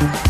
Thank you.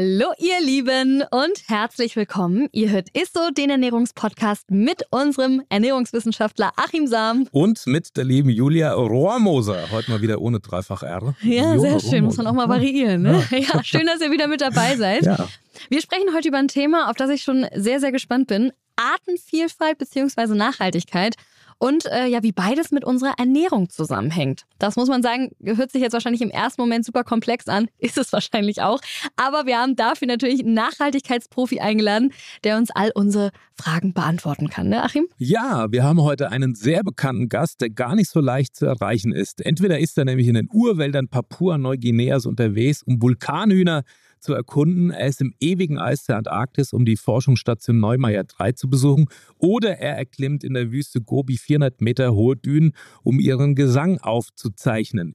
Hallo ihr Lieben und herzlich willkommen. Ihr hört ISSO, den Ernährungspodcast mit unserem Ernährungswissenschaftler Achim Sam. Und mit der lieben Julia Rohrmoser. Heute mal wieder ohne dreifach R. Ja, Julia sehr schön. Muss man auch mal variieren. Ne? Ja. ja. schön, dass ihr wieder mit dabei seid. Ja. Wir sprechen heute über ein Thema, auf das ich schon sehr, sehr gespannt bin. Artenvielfalt bzw. Nachhaltigkeit und äh, ja, wie beides mit unserer Ernährung zusammenhängt. Das muss man sagen, hört sich jetzt wahrscheinlich im ersten Moment super komplex an, ist es wahrscheinlich auch. Aber wir haben dafür natürlich einen Nachhaltigkeitsprofi eingeladen, der uns all unsere Fragen beantworten kann, ne, Achim? Ja, wir haben heute einen sehr bekannten Gast, der gar nicht so leicht zu erreichen ist. Entweder ist er nämlich in den Urwäldern Papua-Neuguineas unterwegs, um Vulkanhühner zu erkunden. Er ist im ewigen Eis der Antarktis, um die Forschungsstation Neumeier 3 zu besuchen. Oder er erklimmt in der Wüste Gobi 400 Meter hohe Dünen, um ihren Gesang aufzuzeichnen.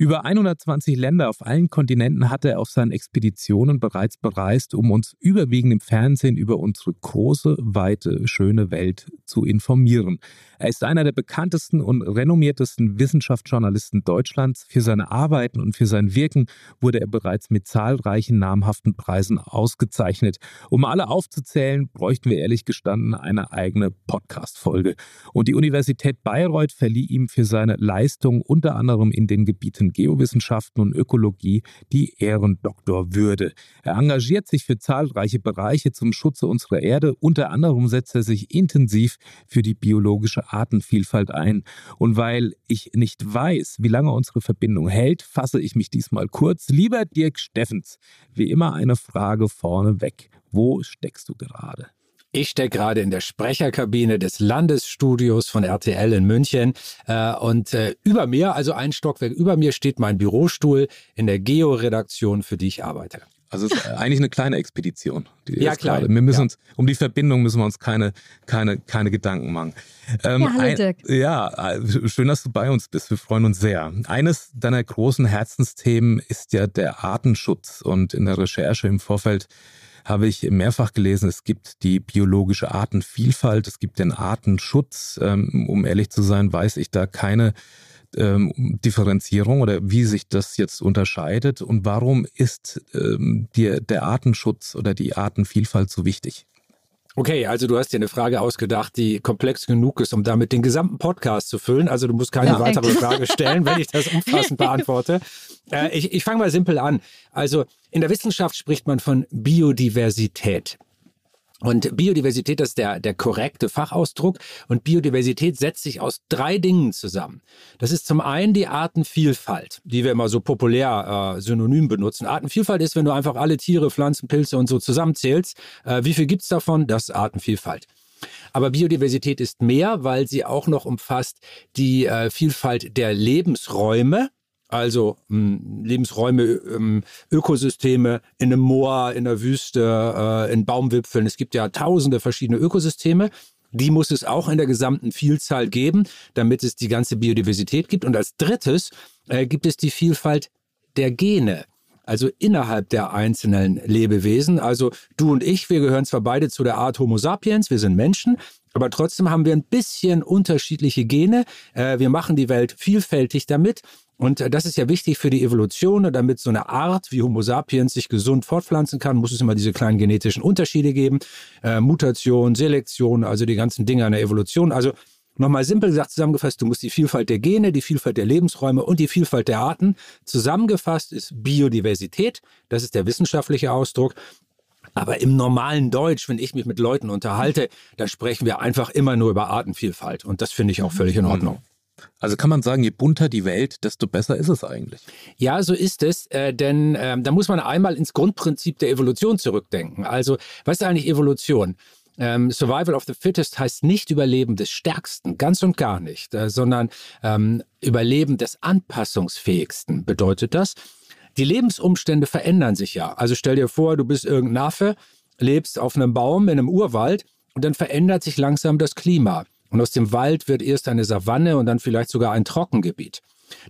Über 120 Länder auf allen Kontinenten hat er auf seinen Expeditionen bereits bereist, um uns überwiegend im Fernsehen über unsere große, weite, schöne Welt zu informieren. Er ist einer der bekanntesten und renommiertesten Wissenschaftsjournalisten Deutschlands. Für seine Arbeiten und für sein Wirken wurde er bereits mit zahlreichen namhaften Preisen ausgezeichnet. Um alle aufzuzählen, bräuchten wir ehrlich gestanden eine eigene Podcast-Folge. Und die Universität Bayreuth verlieh ihm für seine Leistung unter anderem in den Gebieten Geowissenschaften und Ökologie die Ehrendoktorwürde. Er engagiert sich für zahlreiche Bereiche zum Schutze unserer Erde. Unter anderem setzt er sich intensiv für die biologische Artenvielfalt ein. Und weil ich nicht weiß, wie lange unsere Verbindung hält, fasse ich mich diesmal kurz. Lieber Dirk Steffens, wie immer eine Frage vorneweg. Wo steckst du gerade? Ich stecke gerade in der Sprecherkabine des Landesstudios von RTL in München. Äh, und äh, über mir, also ein Stockwerk über mir, steht mein Bürostuhl in der Geo-Redaktion, für die ich arbeite. Also es ist eigentlich eine kleine Expedition. ja, klar. Wir müssen ja. uns, um die Verbindung müssen wir uns keine, keine, keine Gedanken machen. Ähm, ja, hallo Dirk. Ein, ja, schön, dass du bei uns bist. Wir freuen uns sehr. Eines deiner großen Herzensthemen ist ja der Artenschutz. Und in der Recherche im Vorfeld habe ich mehrfach gelesen, es gibt die biologische Artenvielfalt, es gibt den Artenschutz. Ähm, um ehrlich zu sein, weiß ich da keine ähm, Differenzierung oder wie sich das jetzt unterscheidet und warum ist ähm, dir der Artenschutz oder die Artenvielfalt so wichtig? Okay, also du hast dir eine Frage ausgedacht, die komplex genug ist, um damit den gesamten Podcast zu füllen. Also du musst keine ja, weitere Frage stellen, wenn ich das umfassend beantworte. Äh, ich ich fange mal simpel an. Also in der Wissenschaft spricht man von Biodiversität. Und Biodiversität ist der, der korrekte Fachausdruck. Und Biodiversität setzt sich aus drei Dingen zusammen. Das ist zum einen die Artenvielfalt, die wir immer so populär äh, synonym benutzen. Artenvielfalt ist, wenn du einfach alle Tiere, Pflanzen, Pilze und so zusammenzählst. Äh, wie viel gibt's davon? Das ist Artenvielfalt. Aber Biodiversität ist mehr, weil sie auch noch umfasst die äh, Vielfalt der Lebensräume also mh, hm, Lebensräume, ähm, Ökosysteme in einem Moor, in der Wüste, äh, in Baumwipfeln. Es gibt ja tausende verschiedene Ökosysteme. Die muss es auch in der gesamten Vielzahl geben, damit es die ganze Biodiversität gibt. Und als drittes äh, gibt es die Vielfalt der Gene also innerhalb der einzelnen Lebewesen. Also du und ich, wir gehören zwar beide zu der Art Homo sapiens, wir sind Menschen, aber trotzdem haben wir ein bisschen unterschiedliche Gene. Äh, wir machen die Welt vielfältig damit. Und äh, das ist ja wichtig für die Evolution. damit so eine Art wie Homo sapiens sich gesund fortpflanzen kann, muss es immer diese kleinen genetischen Unterschiede geben. Äh, Mutation, Selektion, also die ganzen Dinge an der Evolution. Also Nochmal simpel gesagt zusammengefasst, du musst die Vielfalt der Gene, die Vielfalt der Lebensräume und die Vielfalt der Arten. Zusammengefasst ist Biodiversität, das ist der wissenschaftliche Ausdruck. Aber im normalen Deutsch, wenn ich mich mit Leuten unterhalte, dann sprechen wir einfach immer nur über Artenvielfalt. Und das finde ich auch völlig in mhm. Ordnung. Also kann man sagen, je bunter die Welt, desto besser ist es eigentlich. Ja, so ist es, äh, denn äh, da muss man einmal ins Grundprinzip der Evolution zurückdenken. Also, was ist eigentlich Evolution? Ähm, Survival of the Fittest heißt nicht Überleben des Stärksten, ganz und gar nicht, äh, sondern ähm, Überleben des Anpassungsfähigsten bedeutet das. Die Lebensumstände verändern sich ja. Also stell dir vor, du bist irgendein Affe, lebst auf einem Baum in einem Urwald und dann verändert sich langsam das Klima. Und aus dem Wald wird erst eine Savanne und dann vielleicht sogar ein Trockengebiet.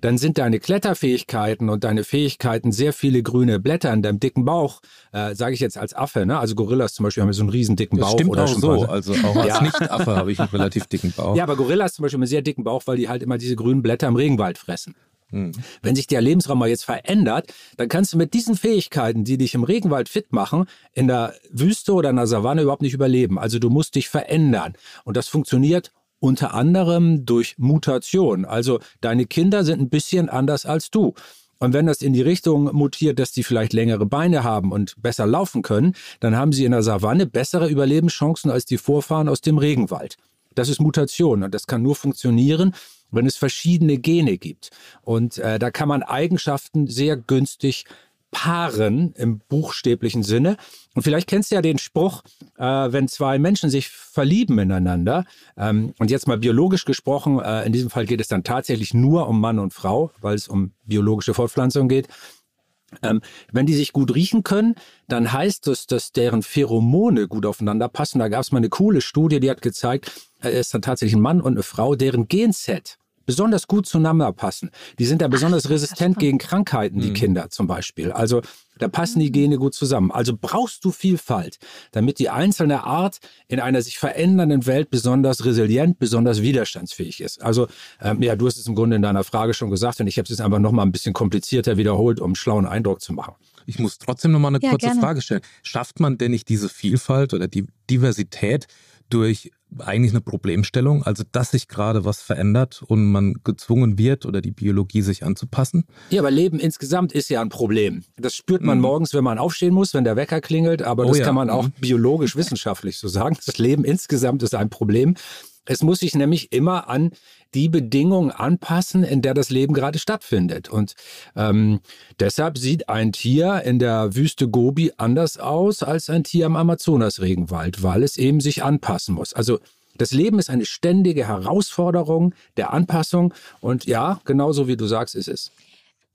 Dann sind deine Kletterfähigkeiten und deine Fähigkeiten sehr viele grüne Blätter in deinem dicken Bauch, äh, sage ich jetzt als Affe, ne? Also Gorillas zum Beispiel haben so einen riesen dicken Bauch. Das stimmt oder auch so. Also auch als ja. Nicht-Affe habe ich einen relativ dicken Bauch. Ja, aber Gorillas zum Beispiel haben einen sehr dicken Bauch, weil die halt immer diese grünen Blätter im Regenwald fressen. Hm. Wenn sich der Lebensraum mal jetzt verändert, dann kannst du mit diesen Fähigkeiten, die dich im Regenwald fit machen, in der Wüste oder in der Savanne überhaupt nicht überleben. Also du musst dich verändern. Und das funktioniert unter anderem durch Mutation. Also deine Kinder sind ein bisschen anders als du. Und wenn das in die Richtung mutiert, dass die vielleicht längere Beine haben und besser laufen können, dann haben sie in der Savanne bessere Überlebenschancen als die Vorfahren aus dem Regenwald. Das ist Mutation und das kann nur funktionieren, wenn es verschiedene Gene gibt. Und äh, da kann man Eigenschaften sehr günstig paaren im buchstäblichen Sinne. Und vielleicht kennst du ja den Spruch, äh, wenn zwei Menschen sich verlieben ineinander, ähm, und jetzt mal biologisch gesprochen, äh, in diesem Fall geht es dann tatsächlich nur um Mann und Frau, weil es um biologische Fortpflanzung geht. Ähm, wenn die sich gut riechen können, dann heißt das, dass deren Pheromone gut aufeinander passen. Da gab es mal eine coole Studie, die hat gezeigt, äh, es ist dann tatsächlich ein Mann und eine Frau, deren Genset besonders gut zueinander passen. Die sind da besonders Ach, resistent gegen Krankheiten, die mhm. Kinder zum Beispiel. Also da passen die Gene gut zusammen. Also brauchst du Vielfalt, damit die einzelne Art in einer sich verändernden Welt besonders resilient, besonders widerstandsfähig ist. Also ähm, ja, du hast es im Grunde in deiner Frage schon gesagt und ich habe es jetzt einfach nochmal ein bisschen komplizierter wiederholt, um einen schlauen Eindruck zu machen. Ich muss trotzdem nochmal eine ja, kurze gerne. Frage stellen. Schafft man denn nicht diese Vielfalt oder die Diversität durch eigentlich eine Problemstellung, also dass sich gerade was verändert und man gezwungen wird oder die Biologie sich anzupassen. Ja, aber Leben insgesamt ist ja ein Problem. Das spürt man mhm. morgens, wenn man aufstehen muss, wenn der Wecker klingelt, aber oh, das ja. kann man auch mhm. biologisch wissenschaftlich so sagen. Das Leben insgesamt ist ein Problem. Es muss sich nämlich immer an die Bedingungen anpassen, in der das Leben gerade stattfindet. Und ähm, deshalb sieht ein Tier in der Wüste Gobi anders aus als ein Tier im Amazonasregenwald, weil es eben sich anpassen muss. Also das Leben ist eine ständige Herausforderung der Anpassung und ja, genauso wie du sagst, ist es.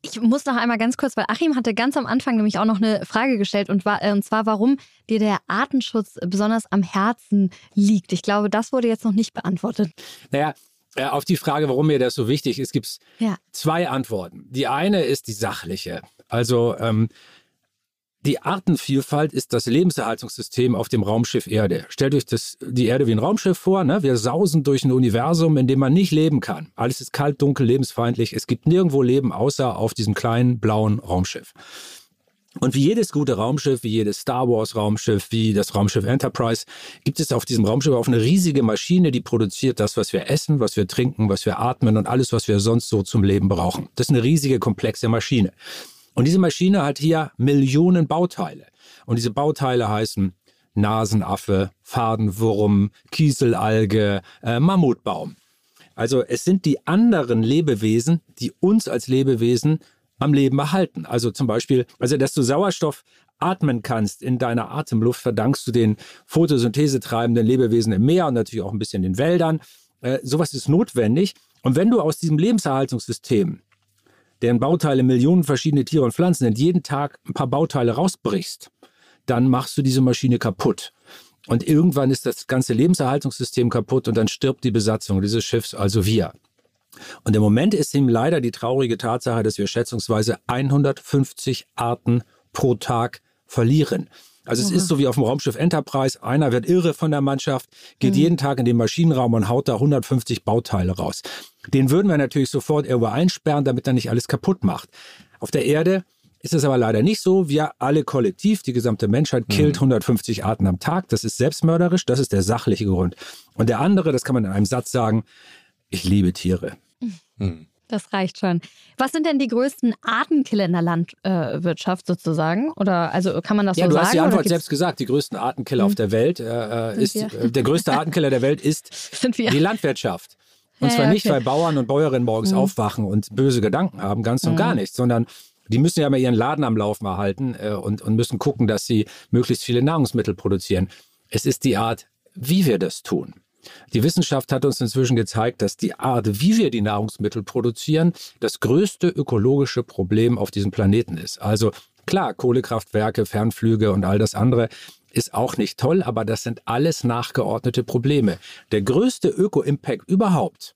Ich muss noch einmal ganz kurz, weil Achim hatte ganz am Anfang nämlich auch noch eine Frage gestellt und, war, äh, und zwar, warum dir der Artenschutz besonders am Herzen liegt. Ich glaube, das wurde jetzt noch nicht beantwortet. Naja, äh, auf die Frage, warum mir das so wichtig ist, gibt es ja. zwei Antworten. Die eine ist die sachliche. Also ähm, die Artenvielfalt ist das Lebenserhaltungssystem auf dem Raumschiff Erde. Stellt euch das, die Erde wie ein Raumschiff vor. Ne? Wir sausen durch ein Universum, in dem man nicht leben kann. Alles ist kalt, dunkel, lebensfeindlich. Es gibt nirgendwo Leben, außer auf diesem kleinen blauen Raumschiff. Und wie jedes gute Raumschiff, wie jedes Star Wars Raumschiff, wie das Raumschiff Enterprise, gibt es auf diesem Raumschiff auch eine riesige Maschine, die produziert das, was wir essen, was wir trinken, was wir atmen und alles, was wir sonst so zum Leben brauchen. Das ist eine riesige, komplexe Maschine. Und diese Maschine hat hier Millionen Bauteile. Und diese Bauteile heißen Nasenaffe, Fadenwurm, Kieselalge, äh, Mammutbaum. Also es sind die anderen Lebewesen, die uns als Lebewesen am Leben erhalten. Also zum Beispiel, also dass du Sauerstoff atmen kannst in deiner Atemluft, verdankst du den photosynthesetreibenden Lebewesen im Meer und natürlich auch ein bisschen den Wäldern. Äh, sowas ist notwendig. Und wenn du aus diesem Lebenserhaltungssystem deren Bauteile Millionen verschiedene Tiere und Pflanzen sind, jeden Tag ein paar Bauteile rausbrichst, dann machst du diese Maschine kaputt. Und irgendwann ist das ganze Lebenserhaltungssystem kaputt und dann stirbt die Besatzung dieses Schiffs, also wir. Und im Moment ist ihm leider die traurige Tatsache, dass wir schätzungsweise 150 Arten pro Tag verlieren. Also es ist so wie auf dem Raumschiff Enterprise, einer wird irre von der Mannschaft, geht mhm. jeden Tag in den Maschinenraum und haut da 150 Bauteile raus. Den würden wir natürlich sofort irgendwo einsperren, damit er nicht alles kaputt macht. Auf der Erde ist es aber leider nicht so. Wir alle kollektiv, die gesamte Menschheit, killt mhm. 150 Arten am Tag. Das ist selbstmörderisch, das ist der sachliche Grund. Und der andere, das kann man in einem Satz sagen, ich liebe Tiere. Mhm. Das reicht schon. Was sind denn die größten Artenkiller in der Landwirtschaft sozusagen? Oder also kann man das ja, so sagen? Ja, du hast die Antwort selbst gesagt. Die größten Artenkiller hm. auf der Welt äh, ist äh, der größte Artenkiller der Welt ist die Landwirtschaft. Und ja, zwar nicht, okay. weil Bauern und Bäuerinnen morgens mhm. aufwachen und böse Gedanken haben, ganz und mhm. gar nicht, sondern die müssen ja mal ihren Laden am Laufen erhalten äh, und, und müssen gucken, dass sie möglichst viele Nahrungsmittel produzieren. Es ist die Art, wie wir das tun. Die Wissenschaft hat uns inzwischen gezeigt, dass die Art, wie wir die Nahrungsmittel produzieren, das größte ökologische Problem auf diesem Planeten ist. Also klar, Kohlekraftwerke, Fernflüge und all das andere ist auch nicht toll, aber das sind alles nachgeordnete Probleme. Der größte Öko-Impact überhaupt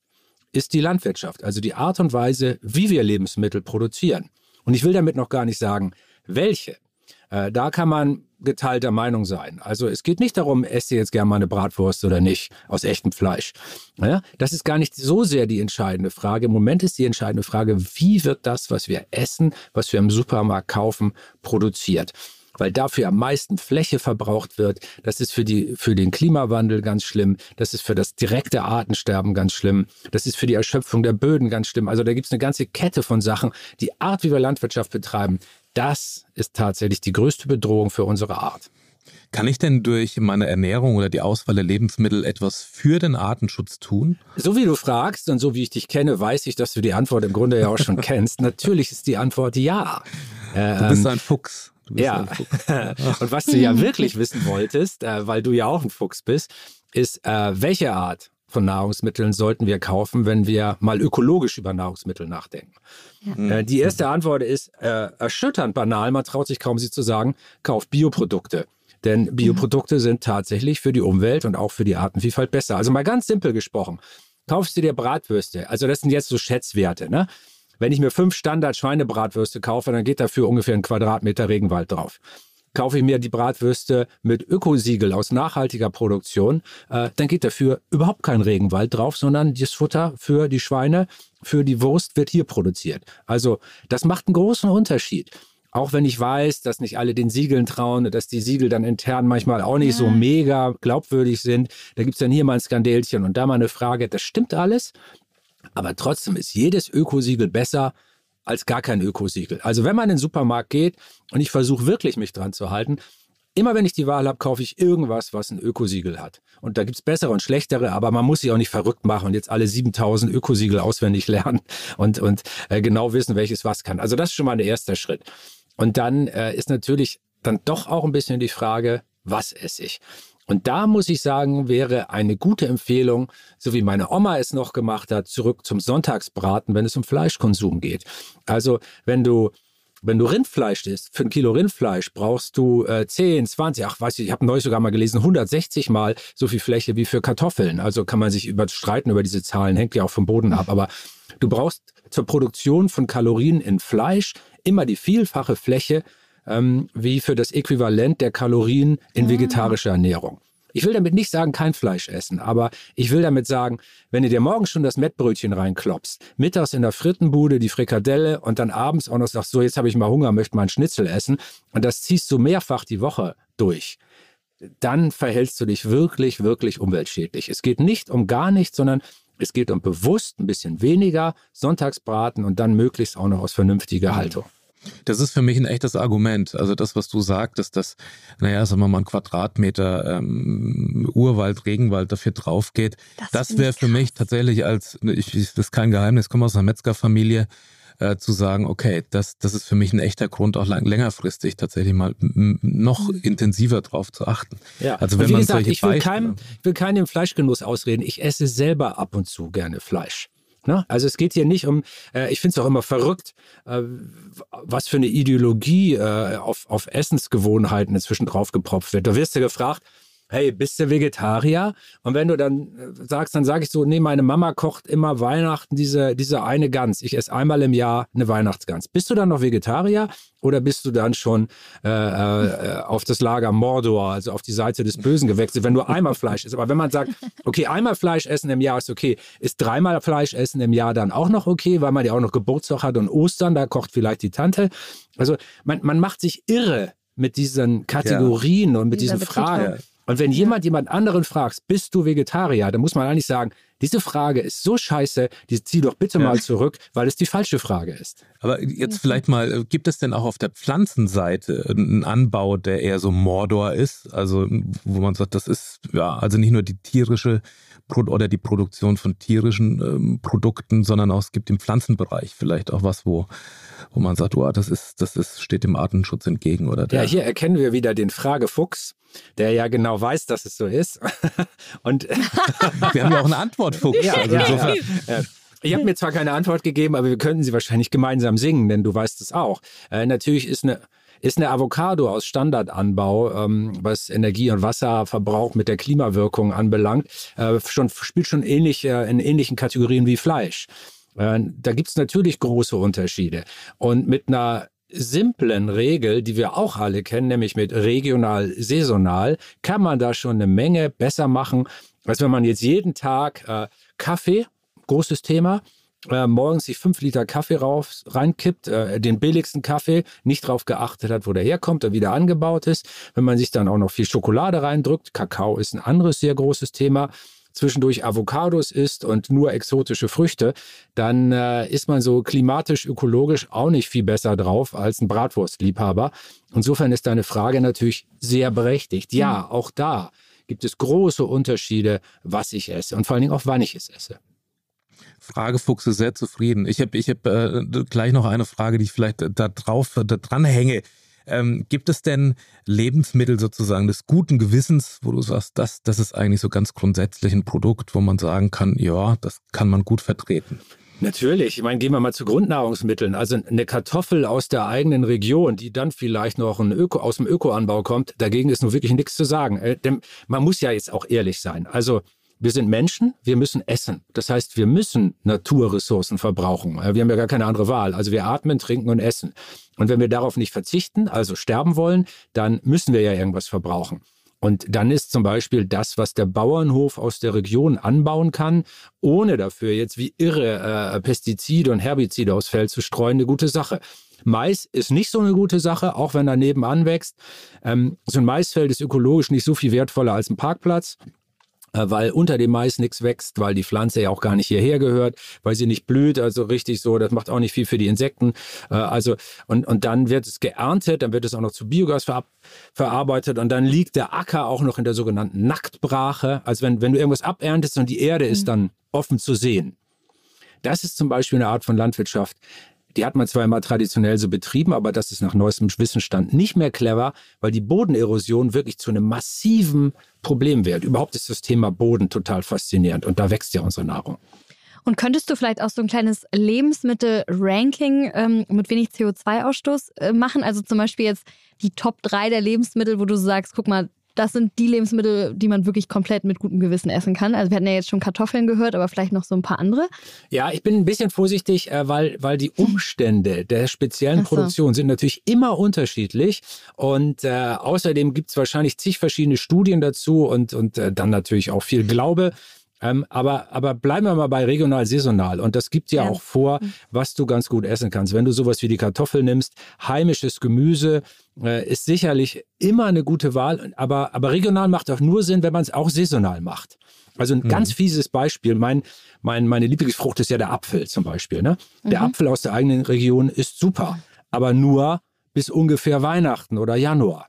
ist die Landwirtschaft, also die Art und Weise, wie wir Lebensmittel produzieren. Und ich will damit noch gar nicht sagen, welche. Äh, da kann man geteilter Meinung sein. Also es geht nicht darum, ihr jetzt gerne mal eine Bratwurst oder nicht aus echtem Fleisch. Ja, das ist gar nicht so sehr die entscheidende Frage. Im Moment ist die entscheidende Frage, wie wird das, was wir essen, was wir im Supermarkt kaufen, produziert weil dafür am meisten Fläche verbraucht wird. Das ist für, die, für den Klimawandel ganz schlimm. Das ist für das direkte Artensterben ganz schlimm. Das ist für die Erschöpfung der Böden ganz schlimm. Also da gibt es eine ganze Kette von Sachen. Die Art, wie wir Landwirtschaft betreiben, das ist tatsächlich die größte Bedrohung für unsere Art. Kann ich denn durch meine Ernährung oder die Auswahl der Lebensmittel etwas für den Artenschutz tun? So wie du fragst und so wie ich dich kenne, weiß ich, dass du die Antwort im Grunde ja auch schon kennst. Natürlich ist die Antwort ja. Du bist ähm, ein Fuchs. ja. Ein Fuchs. und was du ja wirklich wissen wolltest, äh, weil du ja auch ein Fuchs bist, ist, äh, welche Art von Nahrungsmitteln sollten wir kaufen, wenn wir mal ökologisch über Nahrungsmittel nachdenken? Ja. Äh, die erste Antwort ist äh, erschütternd banal, man traut sich kaum sie zu sagen, kauft Bioprodukte. Denn Bioprodukte mhm. sind tatsächlich für die Umwelt und auch für die Artenvielfalt besser. Also mal ganz simpel gesprochen, kaufst du dir Bratwürste, also das sind jetzt so Schätzwerte, ne? Wenn ich mir fünf Standard-Schweinebratwürste kaufe, dann geht dafür ungefähr ein Quadratmeter Regenwald drauf kaufe ich mir die Bratwürste mit Ökosiegel aus nachhaltiger Produktion, äh, dann geht dafür überhaupt kein Regenwald drauf, sondern das Futter für die Schweine, für die Wurst wird hier produziert. Also das macht einen großen Unterschied. Auch wenn ich weiß, dass nicht alle den Siegeln trauen, dass die Siegel dann intern manchmal auch nicht ja. so mega glaubwürdig sind. Da gibt es dann hier mal ein Skandälchen und da mal eine Frage, das stimmt alles. Aber trotzdem ist jedes Ökosiegel besser als gar kein Ökosiegel. Also wenn man in den Supermarkt geht und ich versuche wirklich mich dran zu halten, immer wenn ich die Wahl habe, kaufe ich irgendwas, was ein Ökosiegel hat. Und da gibt es bessere und schlechtere, aber man muss sich auch nicht verrückt machen und jetzt alle 7000 Ökosiegel auswendig lernen und, und äh, genau wissen, welches was kann. Also das ist schon mal ein erster Schritt. Und dann äh, ist natürlich dann doch auch ein bisschen die Frage, was esse ich? Und da muss ich sagen, wäre eine gute Empfehlung, so wie meine Oma es noch gemacht hat, zurück zum Sonntagsbraten, wenn es um Fleischkonsum geht. Also wenn du wenn du Rindfleisch isst, für ein Kilo Rindfleisch brauchst du äh, 10, 20, ach weiß ich, ich habe neulich sogar mal gelesen, 160 mal so viel Fläche wie für Kartoffeln. Also kann man sich überstreiten über diese Zahlen, hängt ja auch vom Boden ab. Aber du brauchst zur Produktion von Kalorien in Fleisch immer die vielfache Fläche ähm, wie für das Äquivalent der Kalorien in ah. vegetarischer Ernährung. Ich will damit nicht sagen, kein Fleisch essen, aber ich will damit sagen, wenn du dir morgens schon das Mettbrötchen reinklopfst, mittags in der Frittenbude die Frikadelle und dann abends auch noch sagst, so jetzt habe ich mal Hunger, möchte mal einen Schnitzel essen und das ziehst du mehrfach die Woche durch, dann verhältst du dich wirklich, wirklich umweltschädlich. Es geht nicht um gar nichts, sondern es geht um bewusst ein bisschen weniger Sonntagsbraten und dann möglichst auch noch aus vernünftiger Haltung. Das ist für mich ein echtes Argument. Also das, was du sagtest, dass, naja, sagen wir mal, ein Quadratmeter ähm, Urwald, Regenwald dafür drauf geht, das, das wäre für mich tatsächlich als, ich, das ist kein Geheimnis, ich komme aus einer Metzgerfamilie, äh, zu sagen, okay, das, das ist für mich ein echter Grund, auch lang, längerfristig tatsächlich mal noch mhm. intensiver drauf zu achten. Ja. Also wenn man gesagt, solche ich will, keinem, ich will keinem Fleischgenuss ausreden. Ich esse selber ab und zu gerne Fleisch. Ne? Also es geht hier nicht um, äh, ich finde es auch immer verrückt, äh, was für eine Ideologie äh, auf, auf Essensgewohnheiten inzwischen draufgepropft wird. Da wirst du gefragt, hey, bist du Vegetarier? Und wenn du dann äh, sagst, dann sage ich so, nee, meine Mama kocht immer Weihnachten diese, diese eine Gans. Ich esse einmal im Jahr eine Weihnachtsgans. Bist du dann noch Vegetarier oder bist du dann schon äh, äh, auf das Lager Mordor, also auf die Seite des Bösen gewechselt, wenn du einmal Fleisch isst? Aber wenn man sagt, okay, einmal Fleisch essen im Jahr ist okay, ist dreimal Fleisch essen im Jahr dann auch noch okay, weil man ja auch noch Geburtstag hat und Ostern, da kocht vielleicht die Tante. Also man, man macht sich irre mit diesen Kategorien ja. und mit diesen Fragen. Und wenn jemand jemand anderen fragt, bist du Vegetarier, dann muss man eigentlich sagen, diese Frage ist so scheiße, die zieh doch bitte ja. mal zurück, weil es die falsche Frage ist. Aber jetzt vielleicht mal, gibt es denn auch auf der Pflanzenseite einen Anbau, der eher so Mordor ist? Also, wo man sagt, das ist ja, also nicht nur die tierische oder die Produktion von tierischen ähm, Produkten, sondern auch es gibt im Pflanzenbereich vielleicht auch was, wo wo man sagt, oh, das ist, das ist, steht dem Artenschutz entgegen oder der. Ja, hier erkennen wir wieder den Fragefuchs, der ja genau weiß, dass es so ist. Und wir haben ja auch eine Antwortfuchs. Ja, also ja, ja. Ich habe mir zwar keine Antwort gegeben, aber wir könnten sie wahrscheinlich gemeinsam singen, denn du weißt es auch. Äh, natürlich ist eine ist eine Avocado aus Standardanbau, ähm, was Energie- und Wasserverbrauch mit der Klimawirkung anbelangt, äh, schon, spielt schon ähnlich, äh, in ähnlichen Kategorien wie Fleisch. Da gibt es natürlich große Unterschiede. Und mit einer simplen Regel, die wir auch alle kennen, nämlich mit regional, saisonal, kann man da schon eine Menge besser machen, als wenn man jetzt jeden Tag äh, Kaffee, großes Thema, äh, morgens sich fünf Liter Kaffee rauf, reinkippt, äh, den billigsten Kaffee, nicht darauf geachtet hat, wo der herkommt, der wieder angebaut ist. Wenn man sich dann auch noch viel Schokolade reindrückt, Kakao ist ein anderes sehr großes Thema, zwischendurch Avocados isst und nur exotische Früchte, dann äh, ist man so klimatisch, ökologisch auch nicht viel besser drauf als ein Bratwurstliebhaber. Insofern ist deine Frage natürlich sehr berechtigt. Ja, mhm. auch da gibt es große Unterschiede, was ich esse und vor allen Dingen auch, wann ich es esse. Fragefuchse sehr zufrieden. Ich habe ich hab, äh, gleich noch eine Frage, die ich vielleicht da drauf da dran hänge. Ähm, gibt es denn Lebensmittel sozusagen des guten Gewissens, wo du sagst, das, das ist eigentlich so ganz grundsätzlich ein Produkt, wo man sagen kann, ja, das kann man gut vertreten? Natürlich. Ich meine, gehen wir mal zu Grundnahrungsmitteln. Also eine Kartoffel aus der eigenen Region, die dann vielleicht noch Öko, aus dem Ökoanbau kommt, dagegen ist nun wirklich nichts zu sagen. Äh, denn man muss ja jetzt auch ehrlich sein. Also wir sind Menschen, wir müssen essen. Das heißt, wir müssen Naturressourcen verbrauchen. Wir haben ja gar keine andere Wahl. Also wir atmen, trinken und essen. Und wenn wir darauf nicht verzichten, also sterben wollen, dann müssen wir ja irgendwas verbrauchen. Und dann ist zum Beispiel das, was der Bauernhof aus der Region anbauen kann, ohne dafür jetzt wie irre äh, Pestizide und Herbizide aufs Feld zu streuen, eine gute Sache. Mais ist nicht so eine gute Sache, auch wenn er nebenan wächst. Ähm, so ein Maisfeld ist ökologisch nicht so viel wertvoller als ein Parkplatz. Äh, weil unter dem Mais nichts wächst, weil die Pflanze ja auch gar nicht hierher gehört, weil sie nicht blüht, also richtig so, das macht auch nicht viel für die Insekten. Äh, also und, und dann wird es geerntet, dann wird es auch noch zu Biogas ver verarbeitet und dann liegt der Acker auch noch in der sogenannten Nacktbrache. Also wenn, wenn du irgendwas aberntest und die Erde ist mhm. dann offen zu sehen. Das ist zum Beispiel eine Art von Landwirtschaft, die hat man zwar immer traditionell so betrieben, aber das ist nach neuestem Wissensstand nicht mehr clever, weil die Bodenerosion wirklich zu einem massiven Problem wird. Überhaupt ist das Thema Boden total faszinierend und da wächst ja unsere Nahrung. Und könntest du vielleicht auch so ein kleines Lebensmittel-Ranking ähm, mit wenig CO2-Ausstoß äh, machen? Also zum Beispiel jetzt die Top 3 der Lebensmittel, wo du sagst, guck mal, das sind die Lebensmittel, die man wirklich komplett mit gutem Gewissen essen kann. Also wir hatten ja jetzt schon Kartoffeln gehört, aber vielleicht noch so ein paar andere. Ja, ich bin ein bisschen vorsichtig, äh, weil, weil die Umstände der speziellen so. Produktion sind natürlich immer unterschiedlich. Und äh, außerdem gibt es wahrscheinlich zig verschiedene Studien dazu und, und äh, dann natürlich auch viel Glaube. Ähm, aber, aber bleiben wir mal bei regional saisonal. Und das gibt ja, ja, auch vor, mhm. was du ganz gut essen kannst. Wenn du sowas wie die Kartoffel nimmst, heimisches Gemüse äh, ist sicherlich immer eine gute Wahl. Aber, aber regional macht auch nur Sinn, wenn man es auch saisonal macht. Also ein mhm. ganz fieses Beispiel. Mein, mein, meine Lieblingsfrucht ist ja der Apfel zum Beispiel. Ne? Der mhm. Apfel aus der eigenen Region ist super, aber nur bis ungefähr Weihnachten oder Januar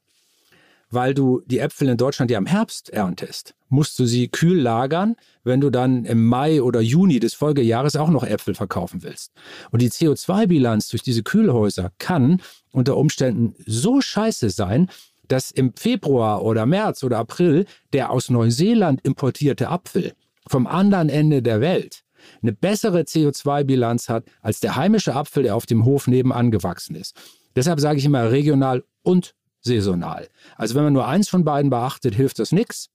weil du die Äpfel in Deutschland ja im Herbst erntest, musst du sie kühl lagern, wenn du dann im Mai oder Juni des Folgejahres auch noch Äpfel verkaufen willst. Und die CO2-Bilanz durch diese Kühlhäuser kann unter Umständen so scheiße sein, dass im Februar oder März oder April der aus Neuseeland importierte Apfel vom anderen Ende der Welt eine bessere CO2-Bilanz hat als der heimische Apfel, der auf dem Hof nebenan gewachsen ist. Deshalb sage ich immer regional und saisonal. Also wenn man nur eins von beiden beachtet, hilft das nichts.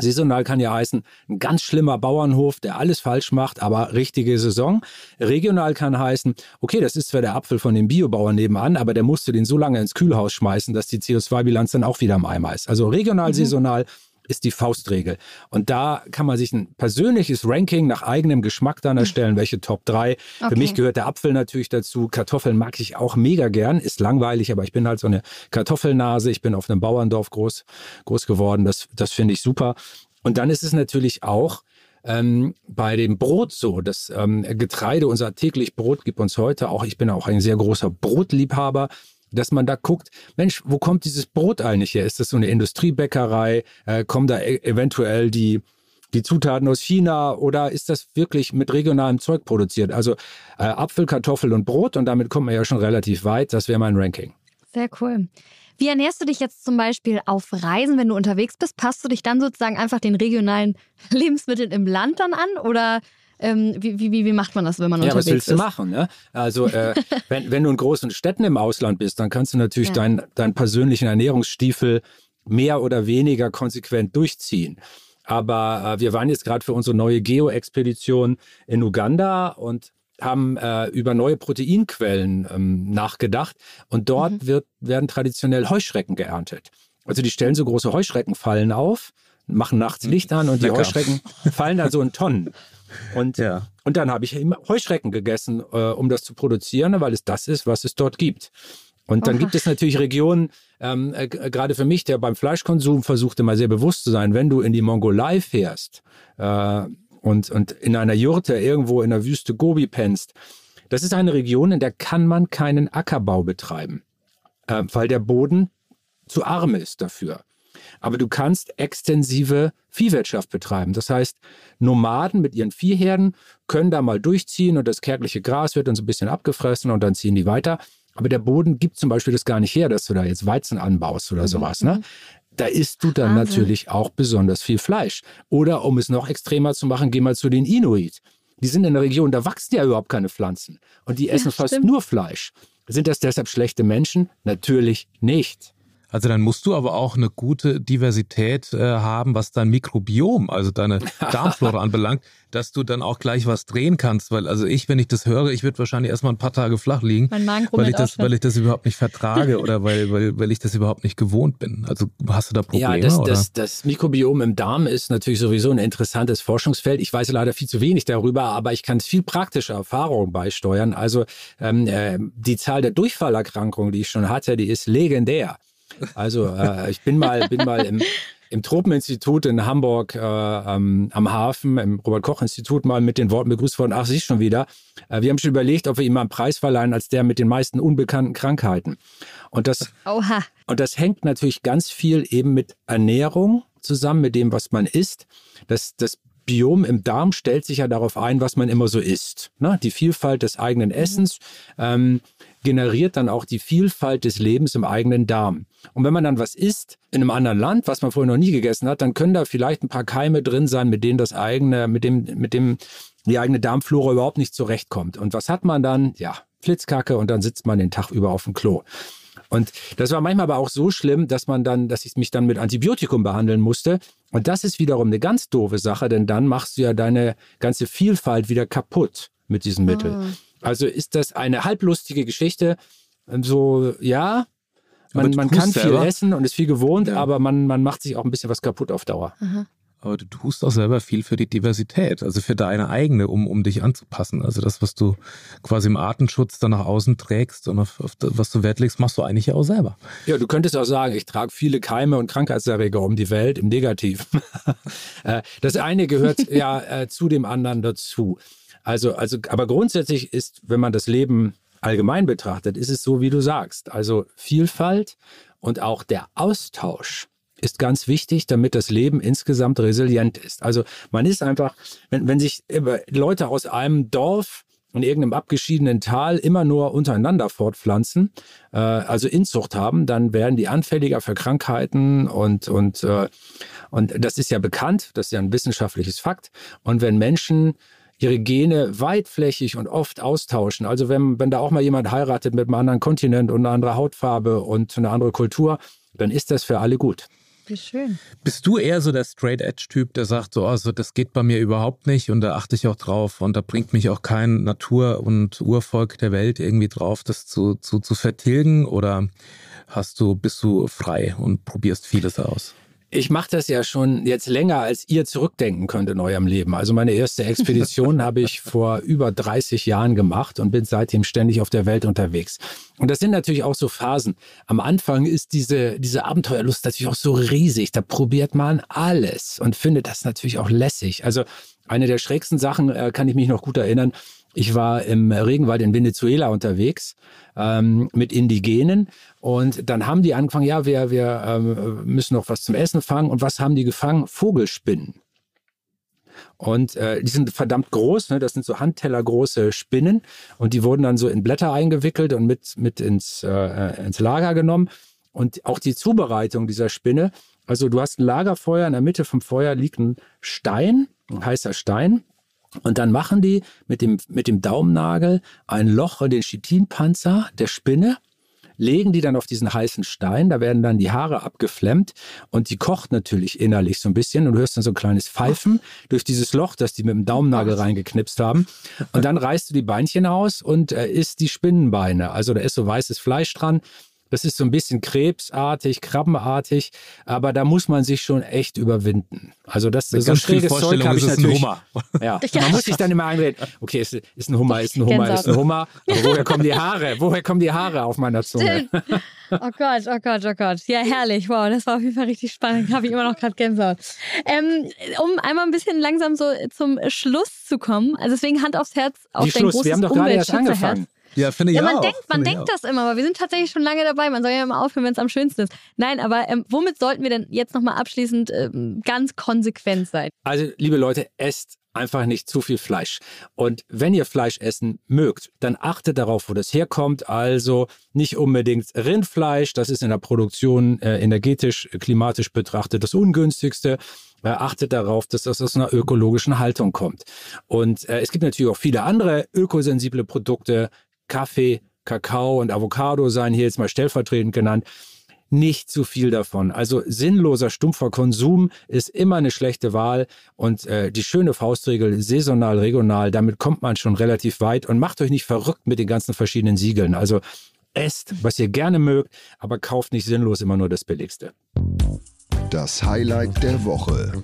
Saisonal kann ja heißen, ein ganz schlimmer Bauernhof, der alles falsch macht, aber richtige Saison. Regional kann heißen, okay, das ist zwar der Apfel von dem Biobauern nebenan, aber der musste den so lange ins Kühlhaus schmeißen, dass die CO2-Bilanz dann auch wieder im Eimer ist. Also regional, mhm. saisonal ist die Faustregel. Und da kann man sich ein persönliches Ranking nach eigenem Geschmack dann erstellen, welche Top 3. Okay. Für mich gehört der Apfel natürlich dazu. Kartoffeln mag ich auch mega gern, ist langweilig, aber ich bin halt so eine Kartoffelnase. Ich bin auf einem Bauerndorf groß, groß geworden. Das, das finde ich super. Und dann ist es natürlich auch ähm, bei dem Brot so. Das ähm, Getreide, unser täglich Brot gibt uns heute auch, ich bin auch ein sehr großer Brotliebhaber dass man da guckt, Mensch, wo kommt dieses Brot eigentlich her? Ist das so eine Industriebäckerei? Äh, kommen da e eventuell die, die Zutaten aus China oder ist das wirklich mit regionalem Zeug produziert? Also äh, Apfel, Kartoffel und Brot und damit kommt man ja schon relativ weit. Das wäre mein Ranking. Sehr cool. Wie ernährst du dich jetzt zum Beispiel auf Reisen, wenn du unterwegs bist? Passt du dich dann sozusagen einfach den regionalen Lebensmitteln im Land dann an oder ähm, wie, wie, wie macht man das, wenn man ja, unterwegs ist? Ja, was willst ist? du machen? Ne? Also äh, wenn, wenn du in großen Städten im Ausland bist, dann kannst du natürlich ja. deinen dein persönlichen Ernährungsstiefel mehr oder weniger konsequent durchziehen. Aber äh, wir waren jetzt gerade für unsere neue Geo-Expedition in Uganda und haben äh, über neue Proteinquellen ähm, nachgedacht. Und dort mhm. wird, werden traditionell Heuschrecken geerntet. Also die stellen so große Heuschreckenfallen auf, machen nachts Licht an und Lecker. die Heuschrecken fallen dann so in Tonnen. Und, ja. und dann habe ich Heuschrecken gegessen, äh, um das zu produzieren, weil es das ist, was es dort gibt. Und dann Oha. gibt es natürlich Regionen, ähm, äh, gerade für mich, der beim Fleischkonsum versucht immer sehr bewusst zu sein, wenn du in die Mongolei fährst äh, und, und in einer Jurte irgendwo in der Wüste Gobi pennst, das ist eine Region, in der kann man keinen Ackerbau betreiben, äh, weil der Boden zu arm ist dafür. Aber du kannst extensive Viehwirtschaft betreiben. Das heißt, Nomaden mit ihren Viehherden können da mal durchziehen und das kärgliche Gras wird dann so ein bisschen abgefressen und dann ziehen die weiter. Aber der Boden gibt zum Beispiel das gar nicht her, dass du da jetzt Weizen anbaust oder mhm. sowas. Ne? Da isst du dann Wahnsinn. natürlich auch besonders viel Fleisch. Oder um es noch extremer zu machen, geh mal zu den Inuit. Die sind in der Region, da wachsen ja überhaupt keine Pflanzen. Und die essen ja, fast nur Fleisch. Sind das deshalb schlechte Menschen? Natürlich nicht. Also dann musst du aber auch eine gute Diversität äh, haben, was dein Mikrobiom, also deine Darmflora anbelangt, dass du dann auch gleich was drehen kannst. Weil also ich, wenn ich das höre, ich würde wahrscheinlich erstmal ein paar Tage flach liegen, weil ich das, weil ich das überhaupt nicht vertrage oder weil, weil, weil ich das überhaupt nicht gewohnt bin. Also hast du da Probleme? Ja, das, das, das Mikrobiom im Darm ist natürlich sowieso ein interessantes Forschungsfeld. Ich weiß leider viel zu wenig darüber, aber ich kann es viel praktischer Erfahrungen beisteuern. Also ähm, äh, die Zahl der Durchfallerkrankungen, die ich schon hatte, die ist legendär. Also äh, ich bin mal, bin mal im, im Tropeninstitut in Hamburg äh, am, am Hafen, im Robert-Koch-Institut mal mit den Worten begrüßt worden, ach, Sie schon wieder. Äh, wir haben schon überlegt, ob wir ihm mal einen Preis verleihen als der mit den meisten unbekannten Krankheiten. Und das, Oha. und das hängt natürlich ganz viel eben mit Ernährung zusammen, mit dem, was man isst. Das, das Biom im Darm stellt sich ja darauf ein, was man immer so isst. Ne? Die Vielfalt des eigenen Essens. Ähm, generiert dann auch die Vielfalt des Lebens im eigenen Darm. Und wenn man dann was isst in einem anderen Land, was man vorher noch nie gegessen hat, dann können da vielleicht ein paar Keime drin sein, mit denen das eigene, mit dem, mit dem die eigene Darmflora überhaupt nicht zurechtkommt. Und was hat man dann? Ja, Flitzkacke und dann sitzt man den Tag über auf dem Klo. Und das war manchmal aber auch so schlimm, dass man dann, dass ich mich dann mit Antibiotikum behandeln musste. Und das ist wiederum eine ganz doofe Sache, denn dann machst du ja deine ganze Vielfalt wieder kaputt mit diesem Mittel. Oh. Also ist das eine halblustige Geschichte. So, ja, man, man kann viel essen und ist viel gewohnt, ja. aber man, man macht sich auch ein bisschen was kaputt auf Dauer. Aha. Aber du tust auch selber viel für die Diversität, also für deine eigene, um, um dich anzupassen. Also das, was du quasi im Artenschutz dann nach außen trägst und auf, auf was du Wert legst, machst du eigentlich ja auch selber. Ja, du könntest auch sagen, ich trage viele Keime und Krankheitserreger um die Welt im Negativ. Äh, das eine gehört ja äh, zu dem anderen dazu. Also, also, aber grundsätzlich ist, wenn man das Leben allgemein betrachtet, ist es so, wie du sagst. Also Vielfalt und auch der Austausch ist ganz wichtig, damit das Leben insgesamt resilient ist. Also man ist einfach, wenn, wenn sich Leute aus einem Dorf in irgendeinem abgeschiedenen Tal immer nur untereinander fortpflanzen, äh, also Inzucht haben, dann werden die anfälliger für Krankheiten und, und, äh, und das ist ja bekannt, das ist ja ein wissenschaftliches Fakt. Und wenn Menschen ihre Gene weitflächig und oft austauschen. Also wenn, wenn da auch mal jemand heiratet mit einem anderen Kontinent und einer anderen Hautfarbe und eine andere Kultur, dann ist das für alle gut. Wie schön. Bist du eher so der Straight Edge-Typ, der sagt, so, also das geht bei mir überhaupt nicht und da achte ich auch drauf und da bringt mich auch kein Natur- und Urvolk der Welt irgendwie drauf, das zu, zu, zu vertilgen? Oder hast du, bist du frei und probierst vieles aus? Ich mache das ja schon jetzt länger, als ihr zurückdenken könnt in eurem Leben. Also meine erste Expedition habe ich vor über 30 Jahren gemacht und bin seitdem ständig auf der Welt unterwegs. Und das sind natürlich auch so Phasen. Am Anfang ist diese, diese Abenteuerlust natürlich auch so riesig. Da probiert man alles und findet das natürlich auch lässig. Also eine der schrägsten Sachen äh, kann ich mich noch gut erinnern. Ich war im Regenwald in Venezuela unterwegs ähm, mit Indigenen und dann haben die angefangen, ja, wir, wir ähm, müssen noch was zum Essen fangen. Und was haben die gefangen? Vogelspinnen. Und äh, die sind verdammt groß, ne? das sind so handtellergroße Spinnen und die wurden dann so in Blätter eingewickelt und mit, mit ins, äh, ins Lager genommen. Und auch die Zubereitung dieser Spinne, also du hast ein Lagerfeuer, in der Mitte vom Feuer liegt ein Stein, ein heißer Stein. Und dann machen die mit dem, mit dem Daumennagel ein Loch in den Chitinpanzer der Spinne, legen die dann auf diesen heißen Stein, da werden dann die Haare abgeflemmt und die kocht natürlich innerlich so ein bisschen und du hörst dann so ein kleines Pfeifen durch dieses Loch, das die mit dem Daumennagel reingeknipst haben. Und dann reißt du die Beinchen aus und äh, isst die Spinnenbeine. Also da ist so weißes Fleisch dran das ist so ein bisschen krebsartig, krabbenartig, aber da muss man sich schon echt überwinden. Also das Mit so schräges Zeug habe ich natürlich. Hummer. Ja, man muss sich dann immer einreden. Okay, ist, ist ein Hummer, ist ein Hummer, ist ein Hummer. Aber woher kommen die Haare? Woher kommen die Haare auf meiner Zunge? Oh Gott, oh Gott, oh Gott. Ja, herrlich. Wow, das war auf jeden Fall richtig spannend. Habe ich immer noch gerade Gänsehaut. Ähm, um einmal ein bisschen langsam so zum Schluss zu kommen. Also deswegen Hand aufs Herz auf Wie dein Schluss? großes Wir haben doch gerade erst angefangen. Ja, finde ich ja, man auch. Denkt, man denkt das immer, aber wir sind tatsächlich schon lange dabei. Man soll ja immer aufhören, wenn es am schönsten ist. Nein, aber ähm, womit sollten wir denn jetzt nochmal abschließend ähm, ganz konsequent sein? Also, liebe Leute, esst einfach nicht zu viel Fleisch. Und wenn ihr Fleisch essen mögt, dann achtet darauf, wo das herkommt. Also nicht unbedingt Rindfleisch, das ist in der Produktion äh, energetisch, klimatisch betrachtet das ungünstigste. Äh, achtet darauf, dass das aus einer ökologischen Haltung kommt. Und äh, es gibt natürlich auch viele andere ökosensible Produkte, Kaffee, Kakao und Avocado seien hier jetzt mal stellvertretend genannt. Nicht zu viel davon. Also sinnloser, stumpfer Konsum ist immer eine schlechte Wahl. Und äh, die schöne Faustregel, saisonal, regional, damit kommt man schon relativ weit. Und macht euch nicht verrückt mit den ganzen verschiedenen Siegeln. Also esst, was ihr gerne mögt, aber kauft nicht sinnlos immer nur das Billigste. Das Highlight der Woche.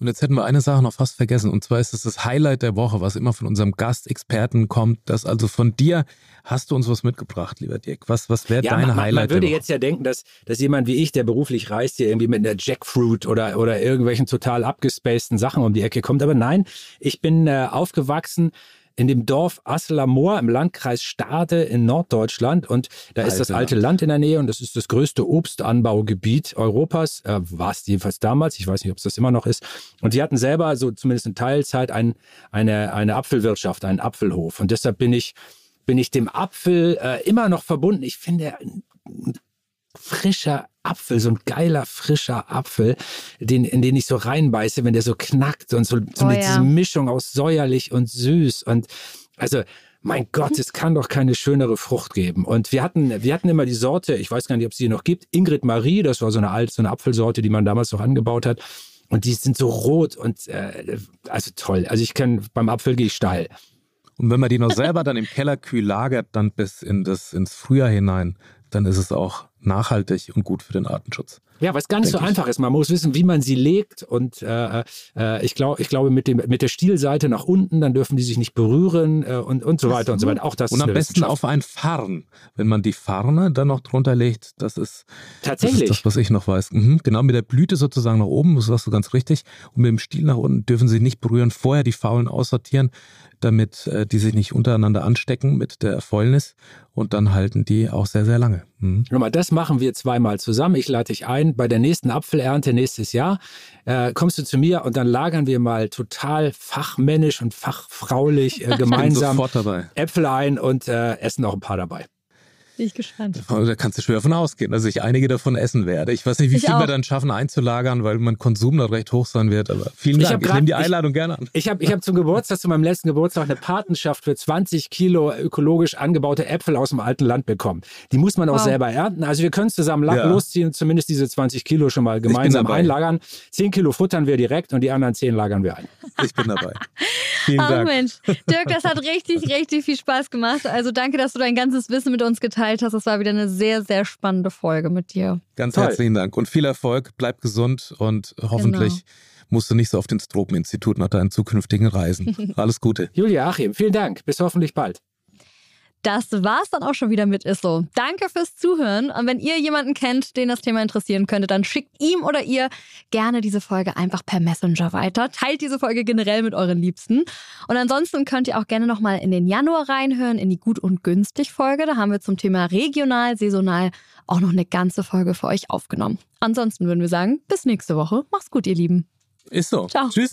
Und jetzt hätten wir eine Sache noch fast vergessen, und zwar ist es das Highlight der Woche, was immer von unserem Gastexperten kommt. Das also von dir hast du uns was mitgebracht, lieber Dirk. Was, was wäre ja, dein man, Highlight? Man würde jetzt ja denken, dass, dass jemand wie ich, der beruflich reist, hier irgendwie mit einer Jackfruit oder, oder irgendwelchen total abgespaceden Sachen um die Ecke kommt. Aber nein, ich bin äh, aufgewachsen in dem Dorf Asselamor im Landkreis Stade in Norddeutschland. Und da Alter. ist das alte Land in der Nähe und das ist das größte Obstanbaugebiet Europas. Äh, War es jedenfalls damals. Ich weiß nicht, ob es das immer noch ist. Und die hatten selber, so zumindest in Teilzeit, ein, eine, eine Apfelwirtschaft, einen Apfelhof. Und deshalb bin ich, bin ich dem Apfel äh, immer noch verbunden. Ich finde, frischer Apfel, so ein geiler, frischer Apfel, den, in den ich so reinbeiße, wenn der so knackt und so, so oh, ja. dieser Mischung aus säuerlich und süß. Und also, mein Gott, es kann doch keine schönere Frucht geben. Und wir hatten, wir hatten immer die Sorte, ich weiß gar nicht, ob es die noch gibt, Ingrid Marie, das war so eine alte, so eine Apfelsorte, die man damals noch angebaut hat. Und die sind so rot und äh, also toll. Also ich kann, beim Apfel gehe ich steil. Und wenn man die noch selber dann im Keller kühl lagert, dann bis in das, ins Frühjahr hinein, dann ist es auch nachhaltig und gut für den Artenschutz. Ja, weil es gar nicht so ich. einfach ist. Man muss wissen, wie man sie legt. Und äh, äh, ich, glaub, ich glaube, mit, dem, mit der Stielseite nach unten, dann dürfen die sich nicht berühren äh, und, und so weiter und so weiter. Auch das und am besten auf ein Farn. Wenn man die Farne dann noch drunter legt, das ist, Tatsächlich. Das, ist das was ich noch weiß. Mhm, genau, mit der Blüte sozusagen nach oben, das sagst du ganz richtig. Und mit dem Stiel nach unten dürfen sie nicht berühren. Vorher die Faulen aussortieren damit äh, die sich nicht untereinander anstecken mit der Fäulnis und dann halten die auch sehr, sehr lange. Mhm. Mal, das machen wir zweimal zusammen. Ich lade dich ein. Bei der nächsten Apfelernte nächstes Jahr äh, kommst du zu mir und dann lagern wir mal total fachmännisch und fachfraulich äh, gemeinsam Äpfel ein und äh, essen auch ein paar dabei. Bin ich gespannt. Da kannst du schwer davon ausgehen, dass ich einige davon essen werde. Ich weiß nicht, wie ich viel auch. wir dann schaffen einzulagern, weil mein Konsum dort recht hoch sein wird. Aber vielen Dank. Ich, ich nehme die Einladung ich, gerne an. Ich habe ich hab zum Geburtstag, zu meinem letzten Geburtstag, eine Patenschaft für 20 Kilo ökologisch angebaute Äpfel aus dem alten Land bekommen. Die muss man auch wow. selber ernten. Also wir können zusammen ja. losziehen und zumindest diese 20 Kilo schon mal gemeinsam einlagern. 10 Kilo futtern wir direkt und die anderen 10 lagern wir ein. Ich bin dabei. Vielen Ach Dank. Mensch, Dirk, das hat richtig, richtig viel Spaß gemacht. Also danke, dass du dein ganzes Wissen mit uns geteilt hast. Es war wieder eine sehr, sehr spannende Folge mit dir. Ganz Toll. herzlichen Dank und viel Erfolg. Bleib gesund und hoffentlich genau. musst du nicht so auf ins Tropeninstitut nach deinen zukünftigen Reisen. Alles Gute. Julia Achim, vielen Dank. Bis hoffentlich bald. Das war's dann auch schon wieder mit Isso. Danke fürs Zuhören. Und wenn ihr jemanden kennt, den das Thema interessieren könnte, dann schickt ihm oder ihr gerne diese Folge einfach per Messenger weiter. Teilt diese Folge generell mit euren Liebsten. Und ansonsten könnt ihr auch gerne nochmal in den Januar reinhören, in die Gut und Günstig Folge. Da haben wir zum Thema regional, saisonal auch noch eine ganze Folge für euch aufgenommen. Ansonsten würden wir sagen, bis nächste Woche. Macht's gut, ihr Lieben. Ist so. Ciao. Tschüss.